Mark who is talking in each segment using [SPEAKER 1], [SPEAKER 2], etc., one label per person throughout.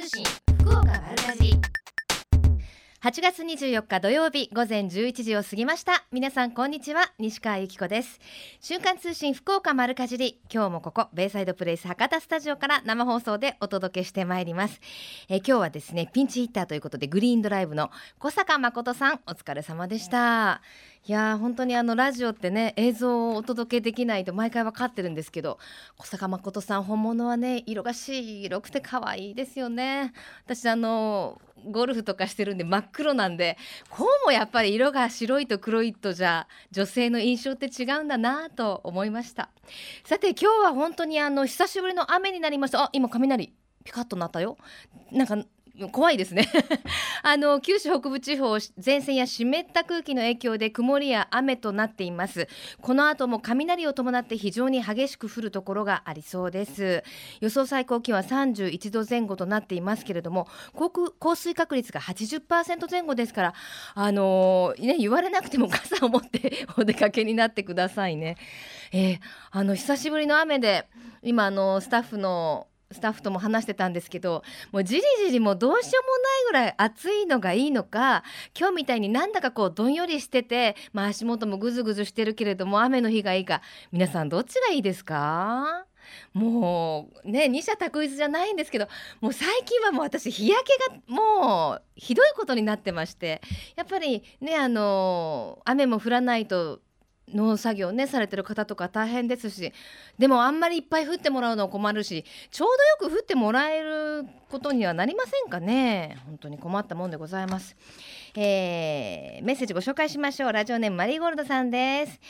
[SPEAKER 1] 通信福岡丸かじり。8月24日土曜日午前11時を過ぎました。皆さんこんにちは西川由紀子です。瞬間通信福岡丸かじり。今日もここベイサイドプレイス博多スタジオから生放送でお届けしてまいります。え今日はですねピンチヒッターということでグリーンドライブの小坂誠さんお疲れ様でした。いいや本当にあのラジオってね映像をお届けできないと毎回分かってるんですけど小坂誠さん本物はね色が白くて可愛いですよね。私あのゴルフとかしてるんで真っ黒なんでこうもやっぱり色が白いと黒いとじゃ女性の印象って違うんだなと思いました。さて今日は本当にあの久しぶりの雨になりました。あ今雷ピカッとなったよ。なんか怖いですね。あの九州北部地方前線や湿った空気の影響で曇りや雨となっています。この後も雷を伴って非常に激しく降るところがありそうです。予想最高気温は31度前後となっていますけれども降水確率が80%前後ですからあのー、ね言われなくても傘を持って お出かけになってくださいね、えー、あの久しぶりの雨で今あのスタッフのスタッフとも話してたんですけどもうじりじりもどうしようもないぐらい暑いのがいいのか今日みたいになんだかこうどんよりしてて、まあ、足元もぐずぐずしてるけれども雨の日がいいか皆さんどっちがいいですか？もうね二者択一じゃないんですけどもう最近はもう私日焼けがもうひどいことになってましてやっぱりねあの雨も降らないと農作業ねされてる方とか大変ですしでもあんまりいっぱい降ってもらうの困るしちょうどよく降ってもらえることにはなりませんかね。本当に困ったもんでございます、えー、メッセージご紹介しましょう。ラジオネームマリーゴールドさんです。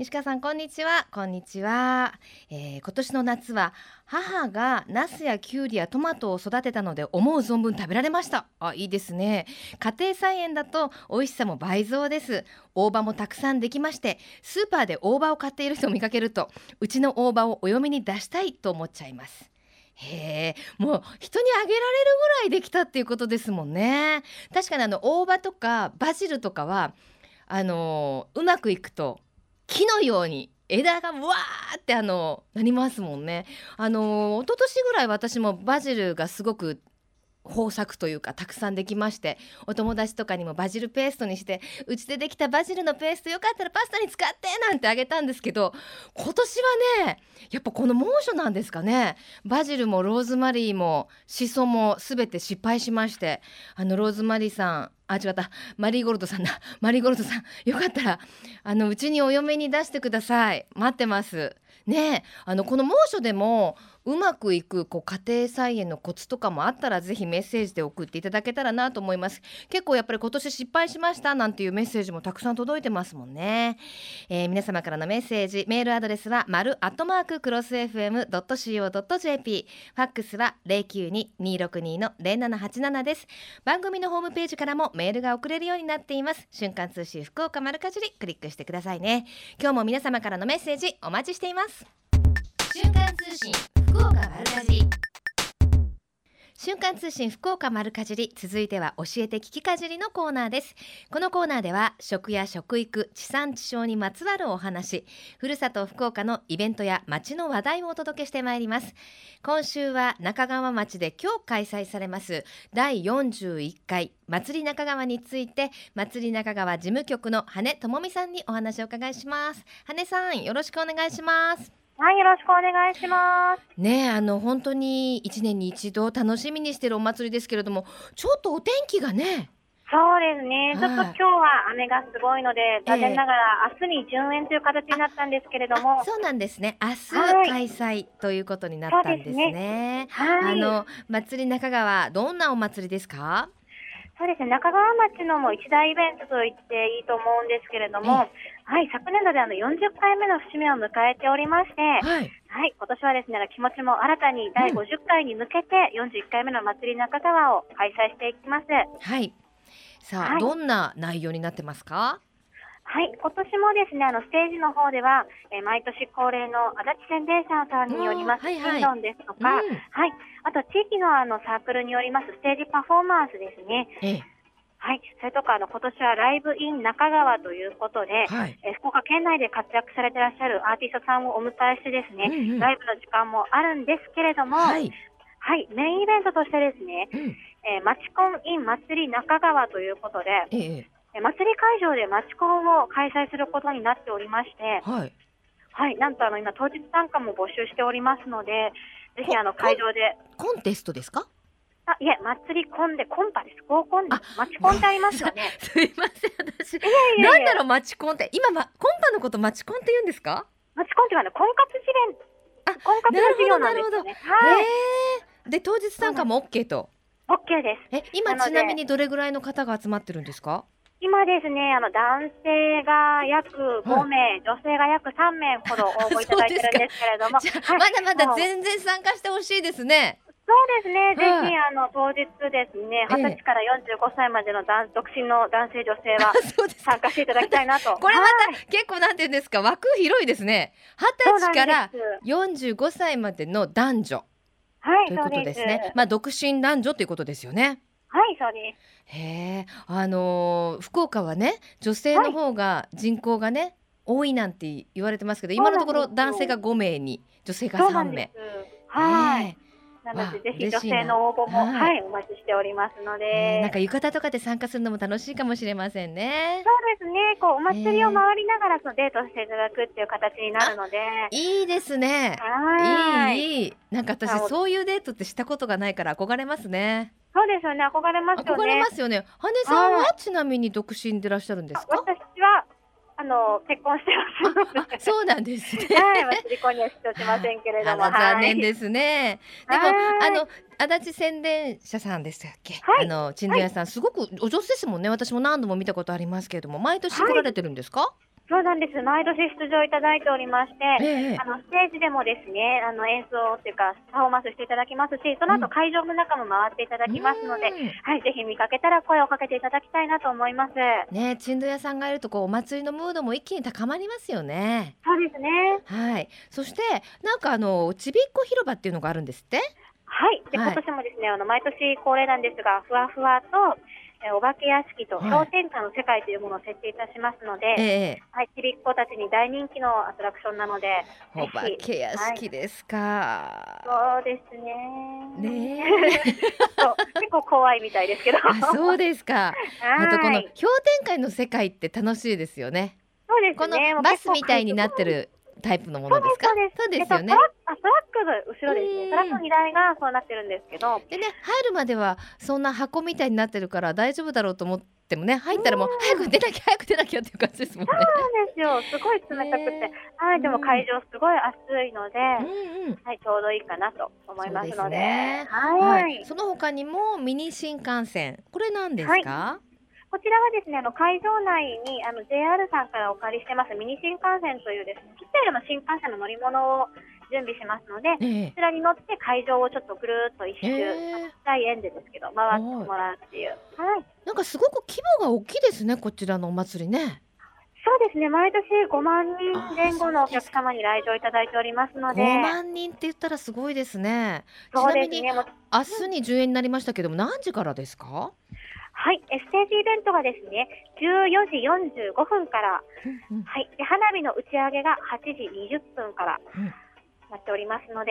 [SPEAKER 1] 西川さんこんにちは。こんにちは、えー、今年の夏は母がナスやキュウリやトマトを育てたので思う存分食べられました。あいいですね。家庭菜園だと美味しさも倍増です。大葉もたくさんできましてスーパーで大葉を買っている人を見かけるとうちの大葉をお嫁に出したいと思っちゃいます。へえもう人にあげられるぐらいできたっていうことですもんね。確かにあの大葉とかバジルとかはあのうまくいくと木のように枝がわーってあのなりますもんね。あの一昨年ぐらい私もバジルがすごく豊作というかたくさんできましてお友達とかにもバジルペーストにしてうちでできたバジルのペーストよかったらパスタに使ってなんてあげたんですけど今年はねやっぱこの猛暑なんですかね。バジルもローズマリーもシソも全て失敗しましてあのローズマリーさんあ違った。マリーゴルドさんだ。マリーゴルドさんよかったらあのうちにお嫁に出してください。待ってます。ねあのこの猛暑でもうまくいくこう家庭菜園のコツとかもあったらぜひメッセージで送っていただけたらなと思います。結構やっぱり今年失敗しましたなんていうメッセージもたくさん届いてますもんね、えー、皆様からのメッセージメールアドレスは丸アットマーククロス FM.co.jp ファックスは092-262の0787です。番組のホームページからもメールが送れるようになっています。瞬間通信福岡丸かじりクリックしてくださいね。今日も皆様からのメッセージお待ちしています。瞬間通信福岡丸かじり。瞬間通信福岡丸かじり続いては教えて聞きかじりのコーナーです。このコーナーでは食や食育地産地消にまつわるお話ふるさと福岡のイベントや街の話題をお届けしてまいります。今週は中川町で今日開催されます第41回祭り中川について祭り中川事務局の羽智美さんにお話を伺いします。羽根さんよろしくお願いします。
[SPEAKER 2] はい、よろしくお願いします。
[SPEAKER 1] ねあの本当に一年に一度楽しみにしているお祭りですけれども、ちょっとお天気がね。
[SPEAKER 2] そうですね。ちょっと今日は雨がすごいので、残念ながら明日に順延という形になったんですけれども。
[SPEAKER 1] そうなんですね。明日開催ということになったんですね。はい、あの祭り中川どんなお祭りですか？
[SPEAKER 2] そうですね。中川町のも一大イベントと言っていいと思うんですけれども、はい、昨年度であの40回目の節目を迎えておりまして、はい、はい、今年はですね、気持ちも新たに第50回に向けて41回目の祭り中川を開催していきます。
[SPEAKER 1] はい。さあ、はい、どんな内容になってますか？
[SPEAKER 2] はい、今年もですね、あの、ステージの方では、えー、毎年恒例の足立宣伝者さんによります、はいはい、ンですとか、うん、はい、あと地域のあの、サークルによりますステージパフォーマンスですね。ええはい。それとか、あの、今年はライブイン中川ということで、はい、え福岡県内で活躍されていらっしゃるアーティストさんをお迎えしてですね、うんうん、ライブの時間もあるんですけれども、はい、はい、メインイベントとしてですね、うん、えー、マチコン in 祭り中川ということで、ええ、祭り会場でマチコンを開催することになっておりまして、はい、はい、なんとあの今当日参加も募集しておりますので、ぜひあの会場で。
[SPEAKER 1] コンテストですか？
[SPEAKER 2] あ、いえ、祭りコンでコンパです。合コンでマチコンってありますよね。
[SPEAKER 1] すいません、私。いやなんだろう、マチコンって。今、ま、コンパのことマチコンって言うんですか？
[SPEAKER 2] マチコンっていうのは、婚活事例、あ、婚活の授業なんですね。
[SPEAKER 1] はい。で、当日参加も OK と。
[SPEAKER 2] OK で
[SPEAKER 1] す。え、今ちなみにどれぐらいの方が集まってるんですか？
[SPEAKER 2] 今ですね、あの男性が約5名、はい、女性が約3名ほど応募いただいてるんですけれども、
[SPEAKER 1] まだまだ全然参加してほしいですね。
[SPEAKER 2] そうですね、ぜひあの当日ですね、二十歳から45歳までの独身の男性、女性は参加していただきたいなと。
[SPEAKER 1] これまた、結構なんていうんですか、枠広いですね。二十歳から45歳までの男女。はい、ということですね。まあ独身男女ということですよね。
[SPEAKER 2] はい、そうです。
[SPEAKER 1] へえ、あのー、福岡はね、女性の方が人口がね、多いなんて言われてますけど、今のところ男性が5名に、女性が3名。
[SPEAKER 2] はい。なので、ぜひ女性の応募も、はい、お待ちしておりますので。
[SPEAKER 1] なんか浴衣とかで参加するのも楽しいかもしれませんね。
[SPEAKER 2] そうですね。こう、お祭りを回りながら、そのデートしていただくっていう形になるので。
[SPEAKER 1] いいですね。はい。いい。なんか私、そういうデートってしたことがないから憧れますね。
[SPEAKER 2] そうですよね。憧れますよね。
[SPEAKER 1] 憧れますよね。羽根さんはちなみに独身でいらっしゃるんですか？
[SPEAKER 2] 私はあの結婚して
[SPEAKER 1] ます。そうなんですね。
[SPEAKER 2] はい、離婚には出場しませんけれども、
[SPEAKER 1] 残念ですね。でもあの足立宣伝者さんでしたっけ？あの鎮座屋さんすごくお上手ですもんね。私も何度も見たことありますけれども、毎年来られてるんですか？
[SPEAKER 2] そうなんです。毎年出場いただいておりまして、えあのステージでもですね、あの演奏っていうかパフォーマンスしていただきますし、その後会場の中も回っていただきますので、うん、はい、ぜひ見かけたら声をかけていただきたいなと思います。
[SPEAKER 1] ね、鎮土屋さんがいるとこうお祭りのムードも一気に高まりますよね。
[SPEAKER 2] そうですね。
[SPEAKER 1] はい。そしてなんかあのちびっこ広場っていうのがあるんですって？
[SPEAKER 2] はい。で、今年もですね、あの毎年恒例なんですが、ふわふわとえお化け屋敷と氷点下の世界というものを設定いたしますので、はい、はい、ちびっ子たちに大人気のアトラクションなので、
[SPEAKER 1] お化け屋敷ですか、
[SPEAKER 2] はい、そうですね。ね 結構怖いみたいですけど。
[SPEAKER 1] そうですか。あとこの氷点下の世界って楽しいですよね。
[SPEAKER 2] そうですね。
[SPEAKER 1] このバスみたいになってるタイプのものですか？そうですよね。
[SPEAKER 2] あ、トラックが後ろですね。トラックの荷台がそうなってるんですけど。
[SPEAKER 1] でね、入るまではそんな箱みたいになってるから大丈夫だろうと思ってもね、入ったらもう早く出なきゃ早く出なきゃっていう感じですもんね。そう
[SPEAKER 2] なんですよ。すごい冷たくて、はい、でも会場すごい暑いので、うんうん、はい、ちょうどいいかなと思いますので。でね、
[SPEAKER 1] はい、その他にもミニ新幹線、これなんですか？はい
[SPEAKER 2] こちらはですね、あの会場内にあの JR さんからお借りしてますミニ新幹線というですね、ちっちゃいの新幹線の乗り物を準備しますので、えー、こちらに乗って会場をちょっとぐるっと一周、えー、大円でですけど回ってもらうっていう。はい。
[SPEAKER 1] なんかすごく規模が大きいですね、こちらのお祭りね。
[SPEAKER 2] そうですね、毎年5万人前後のお客様に来場いただいておりますので。5
[SPEAKER 1] 万人って言ったらすごいですね。そうですね。明日に10円になりましたけども、何時からですか？
[SPEAKER 2] はい、ステージイベントがですね、14時45分から、うんうん、はい、で花火の打ち上げが8時20分から。なっておりますので、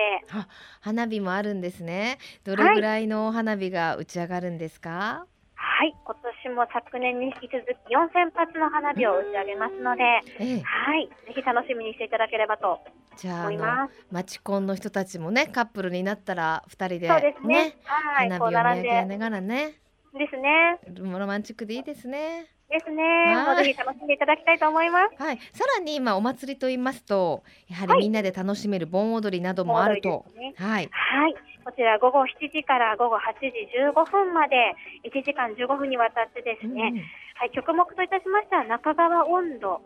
[SPEAKER 1] 花火もあるんですね。どれぐらいの花火が打ち上がるんですか？
[SPEAKER 2] はい、今年も昨年に引き続き4000発の花火を打ち上げますので、ええ、はい、ぜひ楽しみにしていただければとじゃああ
[SPEAKER 1] マチコンの人たちもねカップルになったら2人で、ね、ですね、はい、花火を見上げながらね。
[SPEAKER 2] ですね。
[SPEAKER 1] ロマンチックでいいですね。
[SPEAKER 2] ですね。もうぜひ楽しんでいただきたいと思います。
[SPEAKER 1] はい。さらに今お祭りと言いますと、やはりみんなで楽しめる盆踊りなどもあると。
[SPEAKER 2] ね、はい。はい。こちら午後7時から午後8時15分まで1時間15分にわたってですね、うん、はい、曲目といたしましては中川温度、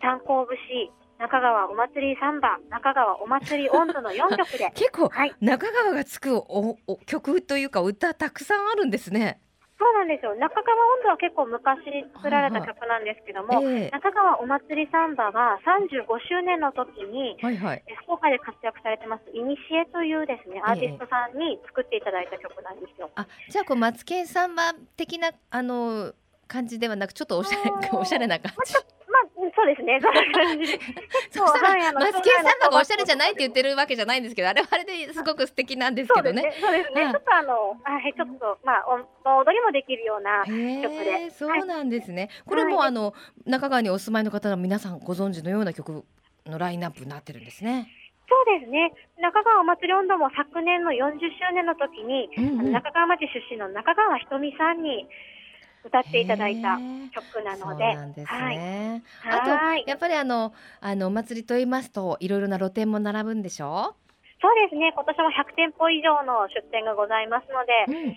[SPEAKER 2] 炭鉱節、中川お祭りサンバ、中川お祭り温度の4曲で
[SPEAKER 1] 結構、はい、中川がつくおお曲というか歌たくさんあるんですね。
[SPEAKER 2] そうなんですよ。中川温度は結構昔作られた曲なんですけども、はいはいえー、中川お祭りサンバは35周年の時に、はいはい、福岡で活躍されてます、いにしえというですね、アーティストさんに作っていただいた曲なんですよ。
[SPEAKER 1] あ、じゃあこう、マツケンサンバ的な、あの、感じではなく、ちょっとおしゃれ、おしゃれな感じ。
[SPEAKER 2] まあ、そうですね。そんな感じで。
[SPEAKER 1] そしたら、マツケンサンバがおしゃれじゃないって言ってるわけじゃないんですけど、あれはあれですごく素敵なんですけどね。
[SPEAKER 2] そうですね。ちょっとあの、はい、ちょっとまあお踊りもできるような曲で。
[SPEAKER 1] そうなんですね。これもあの中川にお住まいの方の皆さんご存知のような曲のラインナップになってるんですね。
[SPEAKER 2] そうですね。中川お祭り温度も昨年の40周年の時に、うんうん、中川町出身の中川ひとみさんに歌っていただいた曲なので。ですね。
[SPEAKER 1] はい、あとやっぱりあのあのお祭りと言いますといろいろな露店も並ぶんでしょ？う。
[SPEAKER 2] そうですね。今年も100店舗以上の出店がございますので。うん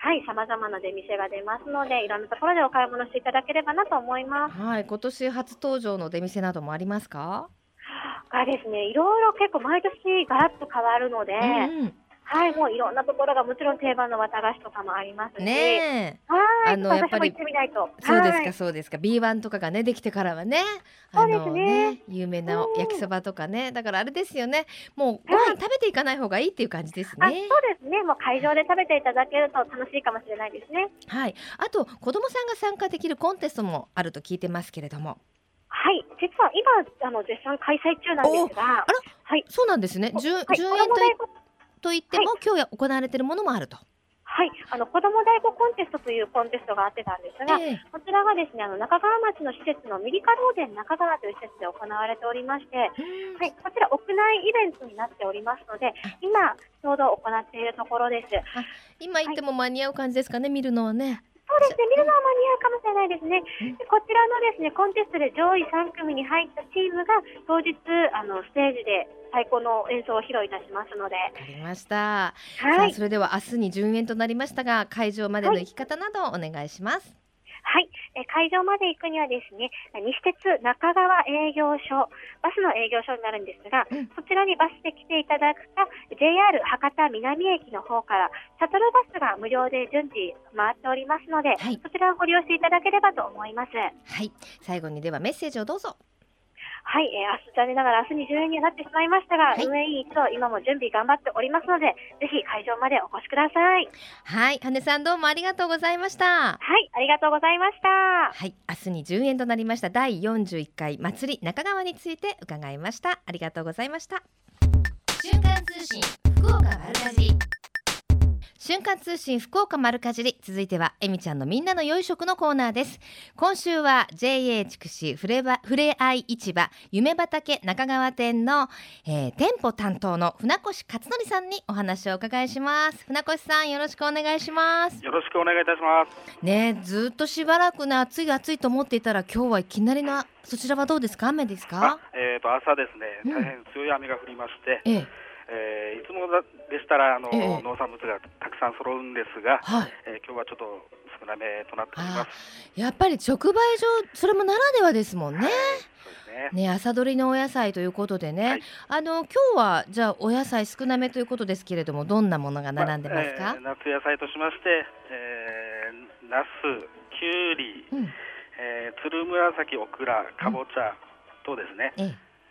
[SPEAKER 2] はい、さまざまな出店が出ますので、いろんなところでお買い物していただければなと思います。
[SPEAKER 1] はい、今年初登場の出店などもありますか？
[SPEAKER 2] がですね、いろいろ結構毎年ガラッと変わるので、うん、はい、もういろんなところがもちろん定番の綿菓子とかもありますし、ねはい、あのやっぱり
[SPEAKER 1] そうですかそうですか、B1 とかがねできてからはね、あのね、ね、有名な焼きそばとかね、だからあれですよね、もうご飯食べていかない方がいいっていう感じですね。はい、
[SPEAKER 2] そうですね、もう会場で食べていただけると楽しいかもしれないですね。
[SPEAKER 1] はい、あと子供さんが参加できるコンテストもあると聞いてますけれども。
[SPEAKER 2] はい、実は今あの絶賛開催中なんですが、
[SPEAKER 1] はい、そうなんですね。10、はい、10円とといっても、はい、今日行われているものもあると。
[SPEAKER 2] はい、あの子ども大子コンテストというコンテストがあってたんですが、えー、こちらがですねあの中川町の施設のミリカローデン中川という施設で行われておりまして、はい、こちら屋内イベントになっておりますので、今ちょうど行っているところです。
[SPEAKER 1] 今行っても間に合う感じですかね、はい、見るのはね。
[SPEAKER 2] そうですね、見るのは間に合うかもしれないですね。でこちらのですねコンテストで上位3組に入ったチームが当日あのステージで最高の演奏を披露いたしますので。わ
[SPEAKER 1] かりました。はい。それでは明日に順延となりましたが、会場までの行き方などお願いします。
[SPEAKER 2] はい、え会場まで行くにはですね、西鉄中川営業所、バスの営業所になるんですが、うん、そちらにバスで来ていただくか、JR 博多南駅の方からシャトルバスが無料で順次回っておりますので、はい、そちらをご利用していただければと思います。
[SPEAKER 1] はい、最後にではメッセージをどうぞ。
[SPEAKER 2] はい、えー、明日残念ながら明日に10円にはなってしまいましたが、はい、運営委員一同今も準備頑張っておりますので、ぜひ会場までお越しください。
[SPEAKER 1] はい、羽さんどうもありがとうございました。
[SPEAKER 2] はい、ありがとうございました。は
[SPEAKER 1] い、明日に10円となりました第41回祭り中川について伺いました。ありがとうございました。瞬間通信福岡丸かじり。瞬間通信福岡丸かじり。続いてはえみちゃんのみんなの良い食のコーナーです。今週は JA 筑紫ふればふれあい市場夢畑中川店の、えー、店舗担当の船越勝則さんにお話をお伺いします。船越さんよろしくお願いします。
[SPEAKER 3] よろしくお願いいたします。
[SPEAKER 1] ねずっとしばらくね暑い暑いと思っていたら今日はいきなりのそちらはどうですか？雨ですか？
[SPEAKER 3] えっ、ー、と朝ですね大変強い雨が降りまして、うん、ええ。えー、いつもでしたらあの、ええ、農産物がたくさん揃うんですが、はい、えー、今日はちょっと少なめとなっております。
[SPEAKER 1] やっぱり直売所それもならではですもんね。はいね、ね、朝取りのお野菜ということでね、はい、あの今日はじゃあお野菜少なめということですけれどもどんなものが並んでますか、
[SPEAKER 3] まあえー、夏野菜としまして、えー、ナス、きゅうり、うん、えー、つるむらさき、オクラ、かぼちゃとですね、うん、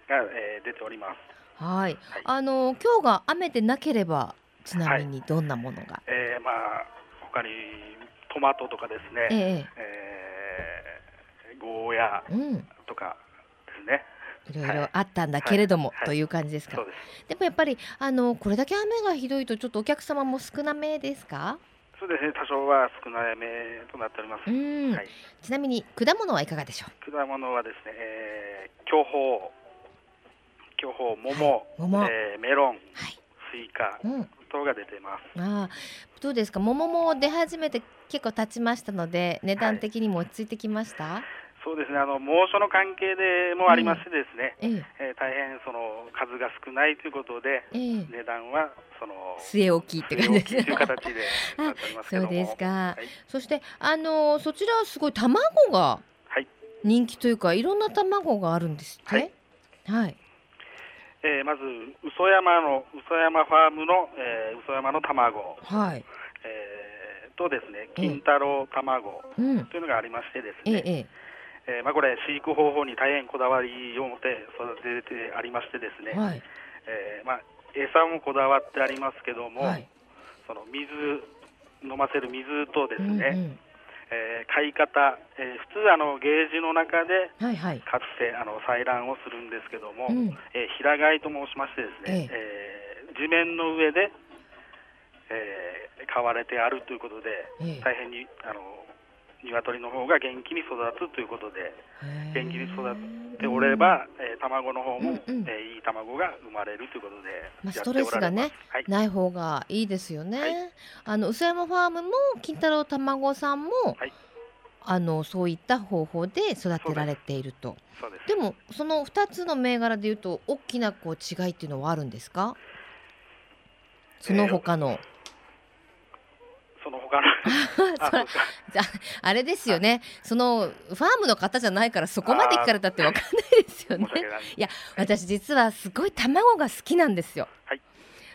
[SPEAKER 3] が、えー、出ております。
[SPEAKER 1] はい、あの今日が雨でなければちなみにどんなものが、はい、
[SPEAKER 3] えー、まあ他にトマトとかですね、えー、えー、ゴーヤとかです
[SPEAKER 1] ね、いろいろあったんだけれども、はい、という感じですか、はい、でもやっぱりあのこれだけ雨がひどいとちょっとお客様も少なめですか？
[SPEAKER 3] そうですね。多少は少なめとなっております、
[SPEAKER 1] はい、ちなみに果物はいかがでしょ
[SPEAKER 3] う？果物はですね、えー、巨峰巨峰、桃、桃。えー、メロン、はい、スイカ、うん、等が出てます。
[SPEAKER 1] あどうですか？桃も出始めて結構経ちましたので値段的にも落ち着いてきました、はい、
[SPEAKER 3] そうですね。あの猛暑の関係でもありましてですね、ええ。えー、大変その数が少ないということで、えー、値段はその
[SPEAKER 1] 据え置きって感じです。
[SPEAKER 3] という形で
[SPEAKER 1] そうですか、はい、そしてあのそちらはすごい卵が人気というか、い、ろんな卵があるんですって、はい、はい
[SPEAKER 3] えー、まず嘘山の嘘山ファームの、えー、嘘山の卵、はい。えー、とですね金太郎卵。というのがありましてですね、えええー、まあ、これ飼育方法に大変こだわりを持って育ててありましてですね、はい、えー、まあ、餌もこだわってありますけども、はい、その水飲ませる水とですね、うんうんえー、買い方、えー、普通あのゲージの中で、かつてあの採卵をするんですけども、うん、えー、平飼いと申しましてですね、ええ。ー、地面の上で、えー、飼われてあるということで、大変にあの鶏の方が元気に育つということで元気に育っておれば、えー、卵の方も、うんうん、えー、いい卵が生まれるということで
[SPEAKER 1] まあ、ストレスがね、はい、ない方がいいですよね、はい、あの薄山ファームも金太郎卵さんも、はい、あのそういった方法で育てられていると。でもその2つの銘柄でいうと大きなこう違いっていうのはあるんですか？その他の、えー
[SPEAKER 3] その他の
[SPEAKER 1] じゃあれですよね。そのファームの方じゃないからそこまで聞かれたってわかんないですよね。い。や私実はすごい卵が好きなんですよ、はい、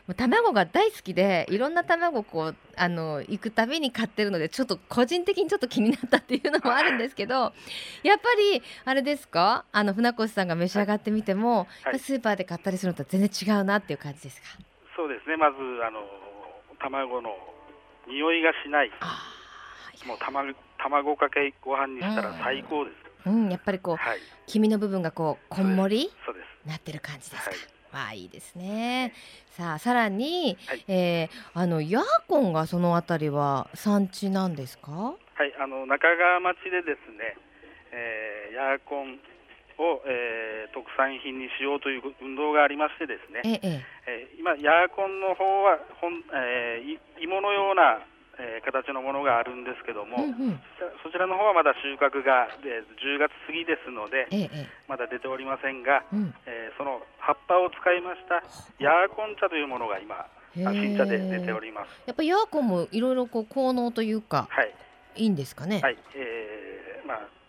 [SPEAKER 1] もう卵が大好きでいろんな卵こうあの行くたびに買ってるのでちょっと個人的にちょっと気になったっていうのもあるんですけどやっぱりあれですか？あの船越さんが召し上がってみても、はい、スーパーで買ったりするのと全然違うなっていう感じですか？
[SPEAKER 3] そうですね。まずあの卵の匂いがしない、もう卵卵かけご飯にしたら最高です。
[SPEAKER 1] うん、やっぱりこう、はい、黄身の部分がこうこんもりなってる感じですか。はい、あいいですね。さあさらに、はい、えー、あのヤーコンがそのあたりは産地なんですか？は
[SPEAKER 3] い、あの中川町でですね、えー、ヤーコンを、えー、特産品にしようという運動がありましてですね、ええ。えー、今、ヤーコンの方は本、えー、芋のような、えー、形のものがあるんですけども、うんうん、そちらの方はまだ収穫が、えー、10月過ぎですので、ええ、まだ出ておりませんが、うん、えー、その葉っぱを使いましたヤーコン茶というものが今、新茶で出ております。
[SPEAKER 1] やっぱりヤーコンもいろいろ効能というか、はい、いいんですかね。
[SPEAKER 3] はい、えーまあ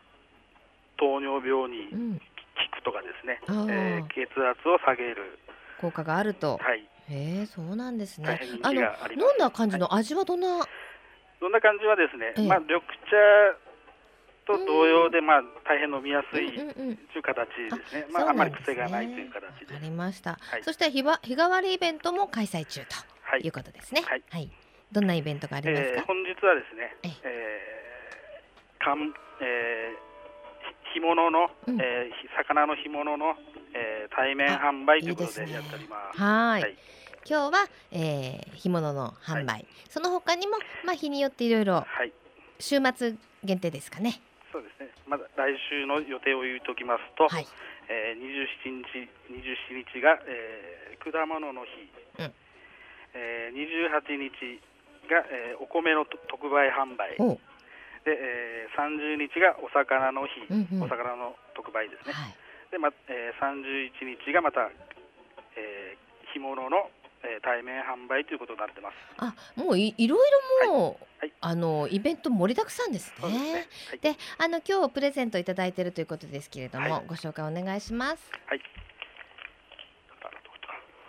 [SPEAKER 3] 糖尿病に効くとかですね、うん、えー、血圧を下げる
[SPEAKER 1] 効果があると。はい。へえ、そうなんですね。あの飲んだ感じの味はどんな、はい、
[SPEAKER 3] どんな感じはですね、ええ、まあ緑茶と同様で、まあ大変飲みやすいという形ですね。まああまり癖がないという形で。
[SPEAKER 1] ありました。はい、そして日は日替わりイベントも開催中ということですね。はい。はい、どんなイベントがありますか？えー、
[SPEAKER 3] 本日はですね、えー、かんえー干物の、うん、えー、魚の干物の、えー、対面販売ということでやっております。いい
[SPEAKER 1] はい。はい。今日は、えー、干物の販売、はい、その他にも、まあ、日によっていろいろ週末限定ですかね。
[SPEAKER 3] そうですね。まだ来週の予定を言っておきますと、はい、えー、27日27日が、えー、果物の日、うん、えー、28日が、えー、お米の特売販売。で、えー、30日がお魚の日、うんうん、お魚の特売ですね、はい、でまえー、31日がまた、えー、干物の、えー、対面販売ということになってます
[SPEAKER 1] あもういいろいろもう、はい、あのイベント盛りだくさんですね。で、ねはい、あの今日プレゼントいただいているということですけれども、ご紹介お願いします。はい。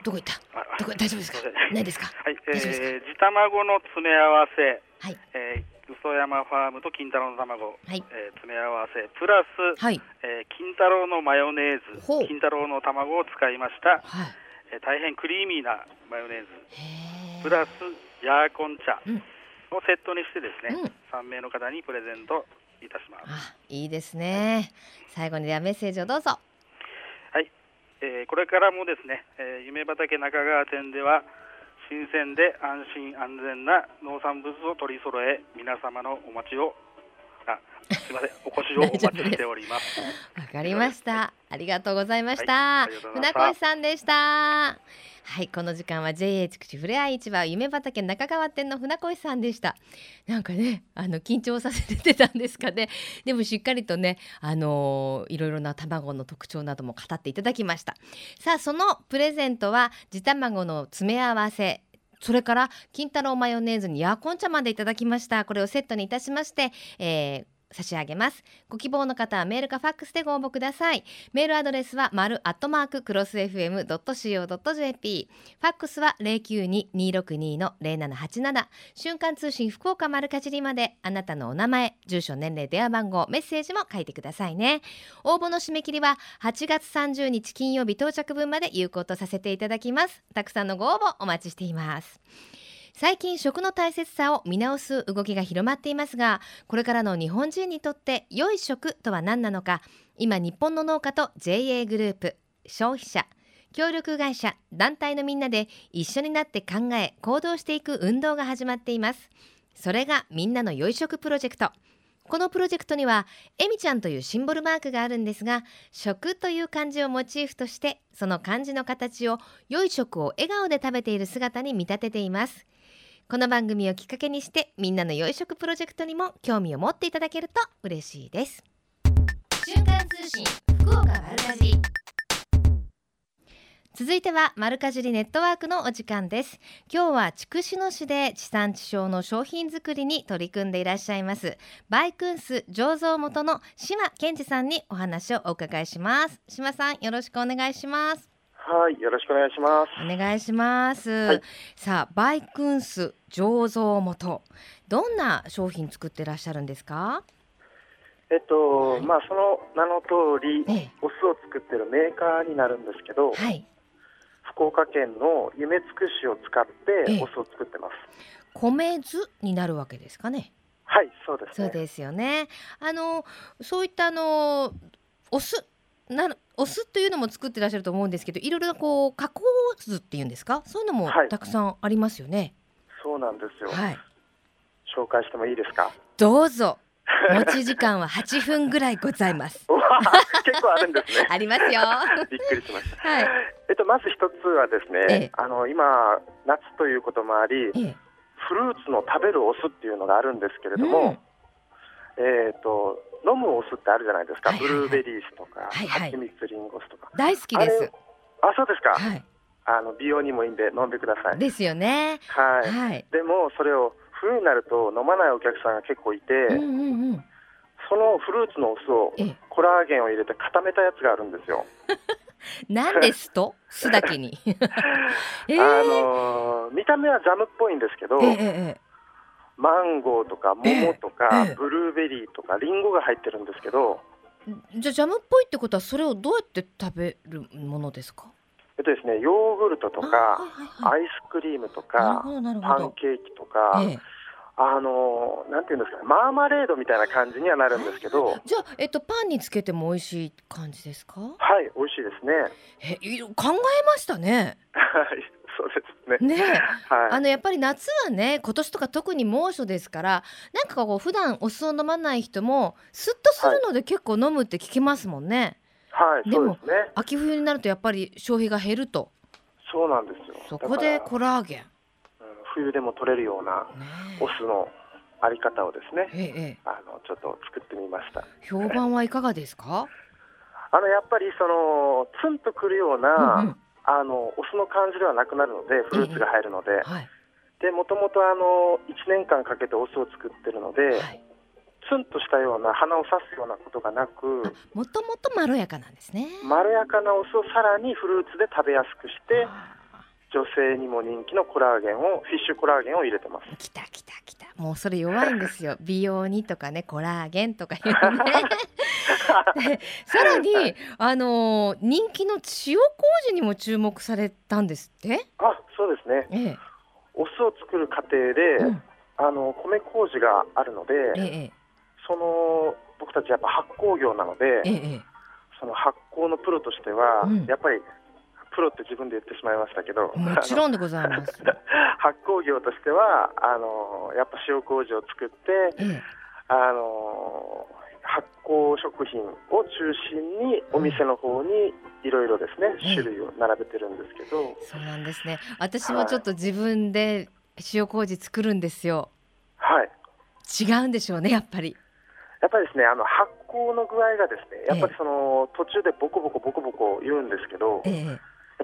[SPEAKER 1] どこ行った？どこ大丈夫ですか？ないですか？
[SPEAKER 3] はい。えー、地卵の詰め合わせ。はい。えー、磯山ファームと金太郎の卵、はい。えー、詰め合わせプラス、はい。えー、金太郎のマヨネーズ金太郎の卵を使いました、はい。えー、大変クリーミーなマヨネーズ。プラスヤーコン茶。をセットにしてですね、うん、3名の方にプレゼントいたします。あ
[SPEAKER 1] いいですね。最後にではメッセージをどうぞ。
[SPEAKER 3] はい、えー、これからもですね、えー、夢畑中川店では新鮮で安心安全な農産物を取り揃え皆様のお待ちをあすみません お越しをお待ちしております。
[SPEAKER 1] わかりました。ありがとうございました、はい、船越さんでしたはいこの時間は JA 筑紫ふれあい市場夢畑中川店の船越さんでした。なんかねあの緊張させてたんですかね。でもしっかりとねあのー、いろいろな卵の特徴なども語っていただきました。さあそのプレゼントは地卵の詰め合わせ。それから金太郎マヨネーズにヤーコン茶までいただきました。これをセットにいたしまして、えー差し上げます。ご希望の方はメールかファックスでご応募ください。メールアドレスは丸アットマーククロス FM.co.jp ファックスは092-262の0787瞬間通信福岡丸かじりまであなたのお名前住所年齢電話番号メッセージも書いてくださいね。応募の締め切りは8月30日金曜日到着分まで有効とさせていただきます。たくさんのご応募お待ちしています。最近食の大切さを見直す動きが広まっていますがこれからの日本人にとって良い食とは何なのか今日本の農家と JA グループ消費者協力会社団体のみんなで一緒になって考え行動していく運動が始まっています。それがみんなの良い食プロジェクト。このプロジェクトにはえみちゃんというシンボルマークがあるんですが食という漢字をモチーフとしてその漢字の形を良い食を笑顔で食べている姿に見立てています。この番組をきっかけにしてみんなの良い食プロジェクトにも興味を持っていただけると嬉しいです。瞬間通信福岡丸かじ続いては丸かじりネットワークのお時間です。今日は筑紫野市で地産地消の商品作りに取り組んでいらっしゃいますバイクンス醸造元の島健二さんにお話をお伺いします。島さんよろしくお願いします
[SPEAKER 4] はい、よろしくお願いします。
[SPEAKER 1] お願いします。はい、さあ、バイクンス醸造元、どんな商品作ってらっしゃるんですか？
[SPEAKER 4] えっと、はい、まあ、その名の通り、ええ、お酢を作ってるメーカーになるんですけど。はい、福岡県の夢つくしを使ってお酢を作ってます。
[SPEAKER 1] 米酢になるわけですかね？
[SPEAKER 4] はい、そうです、
[SPEAKER 1] ね、そうですよね。あのそういったあのお酢なお酢というのも作ってらっしゃると思うんですけど、いろいろなこう加工酢っていうんですか、そういうのもたくさんありますよね。はい、
[SPEAKER 4] そうなんですよ。はい。紹介してもいいですか？
[SPEAKER 1] どうぞ。持ち時間は8分ぐらいございます。
[SPEAKER 4] 結構あるんですね。
[SPEAKER 1] ありますよ。
[SPEAKER 4] びっくりしました。はい。えっとまず一つはですね、ええ、あの今夏ということもあり、え、フルーツの食べるお酢っていうのがあるんですけれども、うん、えっ、と飲むお酢ってあるじゃないですか。はいはいはい、ブルーベリー酢とか、はいはい、蜂蜜リンゴ酢とか。
[SPEAKER 1] 大好きです。
[SPEAKER 4] あそうですか。はい。あの美容にもいいんで飲んでください。
[SPEAKER 1] ですよね。
[SPEAKER 4] はい。はい、でもそれを冬になると飲まないお客さんが結構いて、うんうんうん、そのフルーツのお酢をコラーゲンを入れて固めたやつがあるんですよ。
[SPEAKER 1] 何ですと？酢だけに、
[SPEAKER 4] えー、あのー、見た目はジャムっぽいんですけど、えー、マンゴーとか桃とか、えー、ブルーベリーとかリンゴが入ってるんですけど。
[SPEAKER 1] じゃあジャムっぽいってことはそれをどうやって食べるものですか？
[SPEAKER 4] えっとですねヨーグルトとか、はいはい、アイスクリームとかパンケーキとか、えーあのなんていうんですかねマーマレードみたいな感じにはなるんですけど。
[SPEAKER 1] じゃあ、えっと、パンにつけても美味しい感じですか？は
[SPEAKER 4] い美味しいですね。
[SPEAKER 1] え考えましたね。
[SPEAKER 4] はいそうですね。
[SPEAKER 1] ね、はい、あのやっぱり夏はね今年とか特に猛暑ですからなんかこう普段お酢を飲まない人もスッとするので結構飲むって聞きますもんね。
[SPEAKER 4] はい、でも、ね、
[SPEAKER 1] 秋冬になるとやっぱり消費が減ると。
[SPEAKER 4] そうなんですよ。
[SPEAKER 1] そこでコラーゲン。
[SPEAKER 4] 冬でも取れるようなお酢のあり方をですね、ええ、あのちょっと作ってみました
[SPEAKER 1] 評判はいかがですか？
[SPEAKER 4] あのやっぱりそのツンとくるような、うんうん、あのお酢の感じではなくなるのでフルーツが入るので、えはい、でもともとあの1年間かけてお酢を作ってるので、はい、ツンとしたような鼻を刺すようなことがなく
[SPEAKER 1] もともとまろやかなんですね
[SPEAKER 4] まろやかなお酢をさらにフルーツで食べやすくして女性にも人気のコラーゲンをフィッシュコラーゲンを入れてます。
[SPEAKER 1] きたきたきた。もうそれ弱いんですよ。美容にとかねコラーゲンとかいうね。さらにあのー、人気の塩麹にも注目されたんですって？
[SPEAKER 4] あ、そうですね。ええ、お酢を作る過程で、うん、あの米麹があるので、ええ、その僕たちやっぱ発酵業なので、え、その発酵のプロとしては、うん、やっぱりプロって自分で言ってしまいましたけど
[SPEAKER 1] もちろんでございます。
[SPEAKER 4] 発酵業としてはあのやっぱ塩麹を作って、ええ、あの発酵食品を中心にお店の方にいろいろですね、種類を並べてるんですけど、
[SPEAKER 1] そうなんですね。私もちょっと自分で塩麹作るんですよ。
[SPEAKER 4] はい。
[SPEAKER 1] 違うんでしょうねやっぱり。
[SPEAKER 4] やっぱりですねあの発酵の具合がですねやっぱりその、途中でボコボコボコボコ言うんですけど、ええ。やっ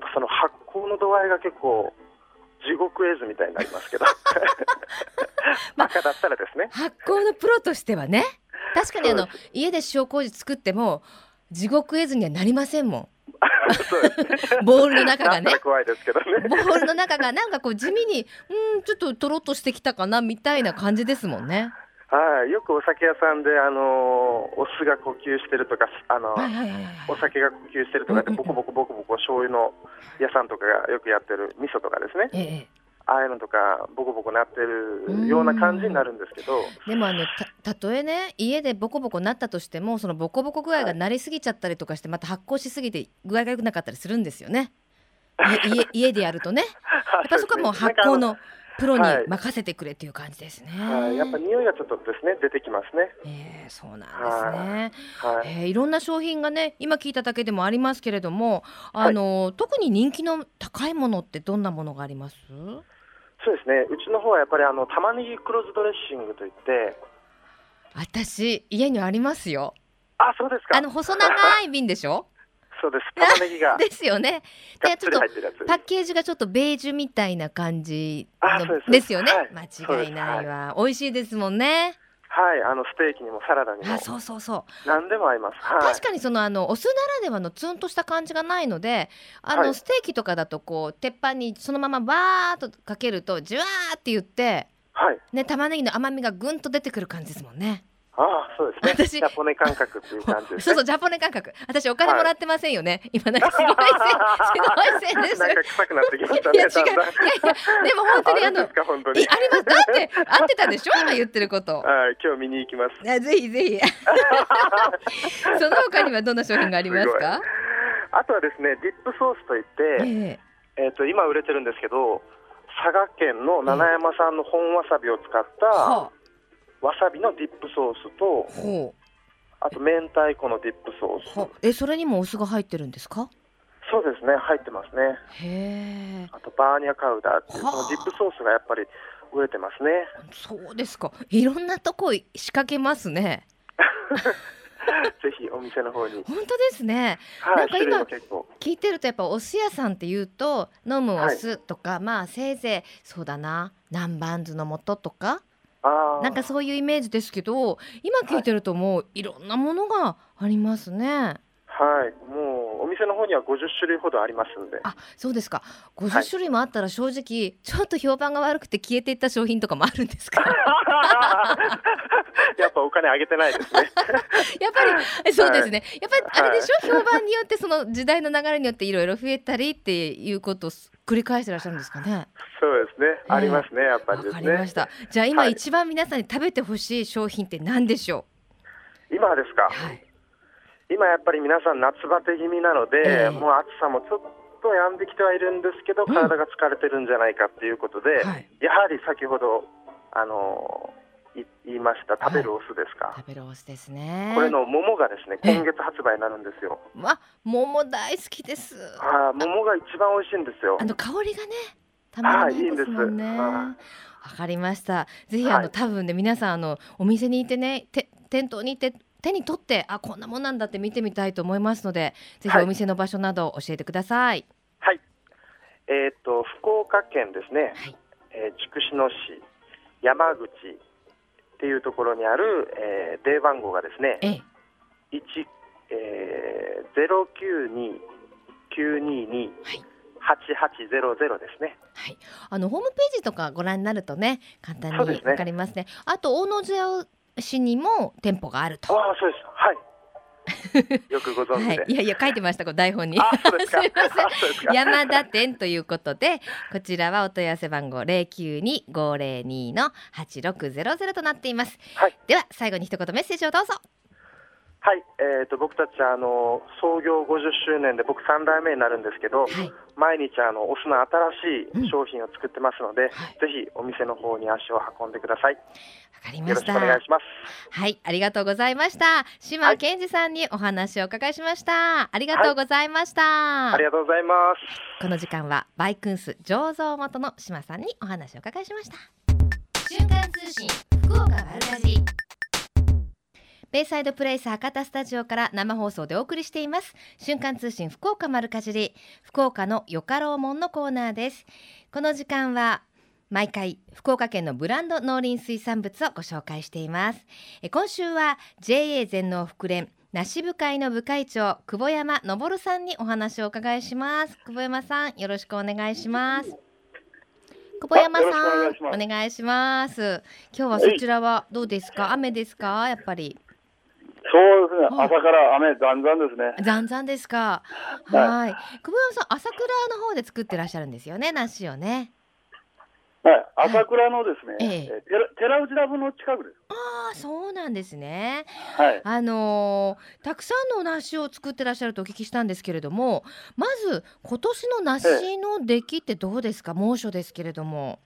[SPEAKER 4] ぱその発酵の度合いが結構地獄絵図みたいになりますけど。バカだったらですね。
[SPEAKER 1] 発酵のプロとしてはね。確かにあの家で塩麹作っても地獄絵図にはなりませんもん。ボールの中がね。
[SPEAKER 4] 怖いですけどね。
[SPEAKER 1] ボールの中がなんかこう地味にうんちょっととろっとしてきたかなみたいな感じですもんね
[SPEAKER 4] はい、よくお酒屋さんで、あのお酢が呼吸してるとか、あのお酒が呼吸してるとかで、ボコボコボコボコ醤油の屋さんとかがよくやってる味噌とかですね、ええ、ああいうのとかボコボコなってるような感じになるんですけど。
[SPEAKER 1] でもあのたとえね家でボコボコなったとしてもそのボコボコ具合がなりすぎちゃったりとかしてまた発酵しすぎて具合が良くなかったりするんですよね。家家でやるとね。やっぱそこはもう発酵のプロに任せてくれっていう感じですね。
[SPEAKER 4] はい、やっぱ匂いがちょっとですね出てきますね。
[SPEAKER 1] えー、そうなんですね。はい、えー、いろんな商品がね今聞いただけでもありますけれども、あの、はい、特に人気の高いものってどんなものがあります？
[SPEAKER 4] そうですね。うちの方はやっぱりあの玉ねぎ黒酢ドレッシングといって、
[SPEAKER 1] 私家にありますよ。
[SPEAKER 4] あ、そうですか。
[SPEAKER 1] あの細長い瓶でしょ？
[SPEAKER 4] そうです。玉ねぎが。
[SPEAKER 1] ですよね。で、ちょっとパッケージがちょっとベージュみたいな感じのですよね。間違いないわ。美味しいですもんね。
[SPEAKER 4] はい、あのステーキにもサラダにも。
[SPEAKER 1] そうそうそ
[SPEAKER 4] う。何でも合います。は
[SPEAKER 1] い、確かにそのあのお酢ならではのツンとした感じがないので、あの、はい、ステーキとかだとこう鉄板にそのままバーっとかけるとジュワーって言って、はい、ね玉ねぎの甘みがぐんと出てくる感じですもんね。
[SPEAKER 4] ああ、そうですね。私ジャポネ感覚っていう感じです、ね、
[SPEAKER 1] そうそう、ジャポネ感覚。私お金もらってませんよね。はい、今なんかすごいせん、すごいせんです。
[SPEAKER 4] なんか臭くなってきましたね。いや違う。いやい
[SPEAKER 1] や、でも本当にあの、ああります。だって合ってたでしょ？今言ってること。
[SPEAKER 4] はい、今日見に行きます。
[SPEAKER 1] ぜひぜひ。その他にはどんな商品がありますか？
[SPEAKER 4] あとはですね、ディップソースといって、えっ、ー、と今売れてるんですけど、佐賀県の七山産の本わさびを使った。はあわさびのディップソースとあと明太子のディップソース。
[SPEAKER 1] えそれにもお酢が入ってるんですか？
[SPEAKER 4] そうですね。入ってますね。
[SPEAKER 1] へえ。
[SPEAKER 4] あとバーニャカウダーっていうそのディップソースがやっぱり売れてますね。
[SPEAKER 1] そうですか。いろんなとこ仕掛けますね。
[SPEAKER 4] ぜひお店の方に。
[SPEAKER 1] 本当ですね。はい、なんか今聞いてるとやっぱお酢屋さんっていうと飲むお酢とか、はい、まあせいぜいそうだな南蛮酢の素とかなんかそういうイメージですけど今聞いてるともういろんなものがありますね。
[SPEAKER 4] はい、もうお店の方には50種類ほどありますんで。
[SPEAKER 1] あ、そうですか。50種類もあったら正直、ちょっと評判が悪くて消えていった商品とかもあるんですか？
[SPEAKER 4] やっぱお金あげてないですね。
[SPEAKER 1] やっぱりそうですね。やっぱりあれでしょ、はい、評判によってその時代の流れによっていろいろ増えたりっていうことを繰り返してらっしゃるんですかね？
[SPEAKER 4] そうですね。えー、ありますね。やっぱり、
[SPEAKER 1] ね、わかりました。じゃあ今一番皆さんに食べてほしい商品って何でしょ
[SPEAKER 4] う？今ですか？はい。今やっぱり皆さん夏バテ気味なので、えー、もう暑さもちょっと止んできてはいるんですけど、体が疲れてるんじゃないかっていうことで、うんはい、やはり先ほどあの言いました食べるお酢ですか、は
[SPEAKER 1] い、食べるお酢ですね
[SPEAKER 4] これの桃がですね今月発売になるんですよ
[SPEAKER 1] わ桃大好きです
[SPEAKER 4] あ桃が一番美味しいんですよ
[SPEAKER 1] あの香りがねたまらないですもんね。わかりました。ぜひあの、はい、多分ね皆さんあのお店にいてねて店頭に行って手に取ってあこんなもんなんだって見てみたいと思いますのでぜひお店の場所など教えてください。
[SPEAKER 4] はい、えー、っと福岡県ですね、はい、えー、筑紫野市山口っていうところにある、えー、電番号がですね、ええ。1えー、092-922、はい8800ですね。
[SPEAKER 1] はい。あのホームページとかご覧になるとね、簡単にわかりますね。すねあと大野市にも店舗があると。
[SPEAKER 4] ああ、そうです。はい。よくご存知で、は
[SPEAKER 1] い、いやいや書いてましたこ台本に。すみ ません。山田店ということでこちらはお問い合わせ番号零九二五零二の八六ゼロゼロとなっています。はい、では最後に一言メッセージをどうぞ。
[SPEAKER 4] はい、えーと、僕たちあの創業50周年で僕3代目になるんですけど、はい、毎日あのお酢の新しい商品を作ってますので、うんはい、ぜひお店の方に足を運んでください。わ
[SPEAKER 1] かりました。
[SPEAKER 4] お願いします。
[SPEAKER 1] はい、ありがとうございました。島健二さんにお話をお伺いしました。ありがとうございました。
[SPEAKER 4] ありがとうございます。
[SPEAKER 1] この時間はバイクンス醸造元の島さんにお話をお伺いしました。瞬間通信。ベイサイドプレイス博多スタジオから生放送でお送りしています。瞬間通信福岡丸かじり福岡のよかろうもんのコーナーです。この時間は毎回福岡県のブランド農林水産物をご紹介しています。今週は JA 全農福連梨部会の部会長久保山昇さんにお話をお伺いします。久保山さんよろしくお願いします。久保山さんお願いします。今日はそちらはどうですか？雨ですか？やっぱり
[SPEAKER 5] そうですね、朝から雨、ざんざんですね。
[SPEAKER 1] ざんざんですか。はい。久保山さん、朝倉の方で作ってらっしゃるんですよね、梨をね。
[SPEAKER 5] はい、朝倉のですね、ええ、寺内ラブの近くです。
[SPEAKER 1] ああ、そうなんですね。
[SPEAKER 5] はい。
[SPEAKER 1] あのー、たくさんの梨を作ってらっしゃるとお聞きしたんですけれども、まず今年の梨の出来ってどうですか、猛暑ですけれども。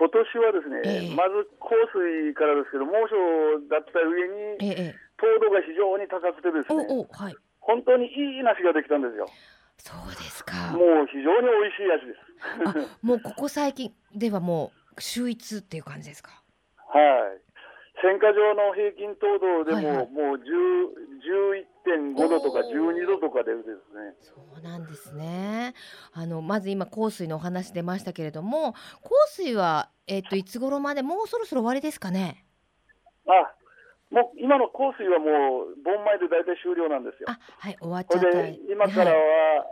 [SPEAKER 5] 今年はですね、えまず降水からですけど、猛暑だった上に、え、糖度が非常に高くてですね、おおはい、本当にいい梨ができたんですよ。
[SPEAKER 1] そうですか。
[SPEAKER 5] もう非常に美味しい
[SPEAKER 1] 味です。もうここ最近ではもう秀逸っていう感じですか？
[SPEAKER 5] はい。選果場の平均糖度でも、はいはい、もう11.5度とか12度とかでですね。
[SPEAKER 1] そうなんですね。あのまず今香水のお話出ましたけれども、香水はえっ、ー、といつ頃までもうそろそろ終わりですかね？
[SPEAKER 5] あ、もう今の香水はもう盆前で大体終了なんですよ。
[SPEAKER 1] あ、はい、終わっちゃった。
[SPEAKER 5] 今からは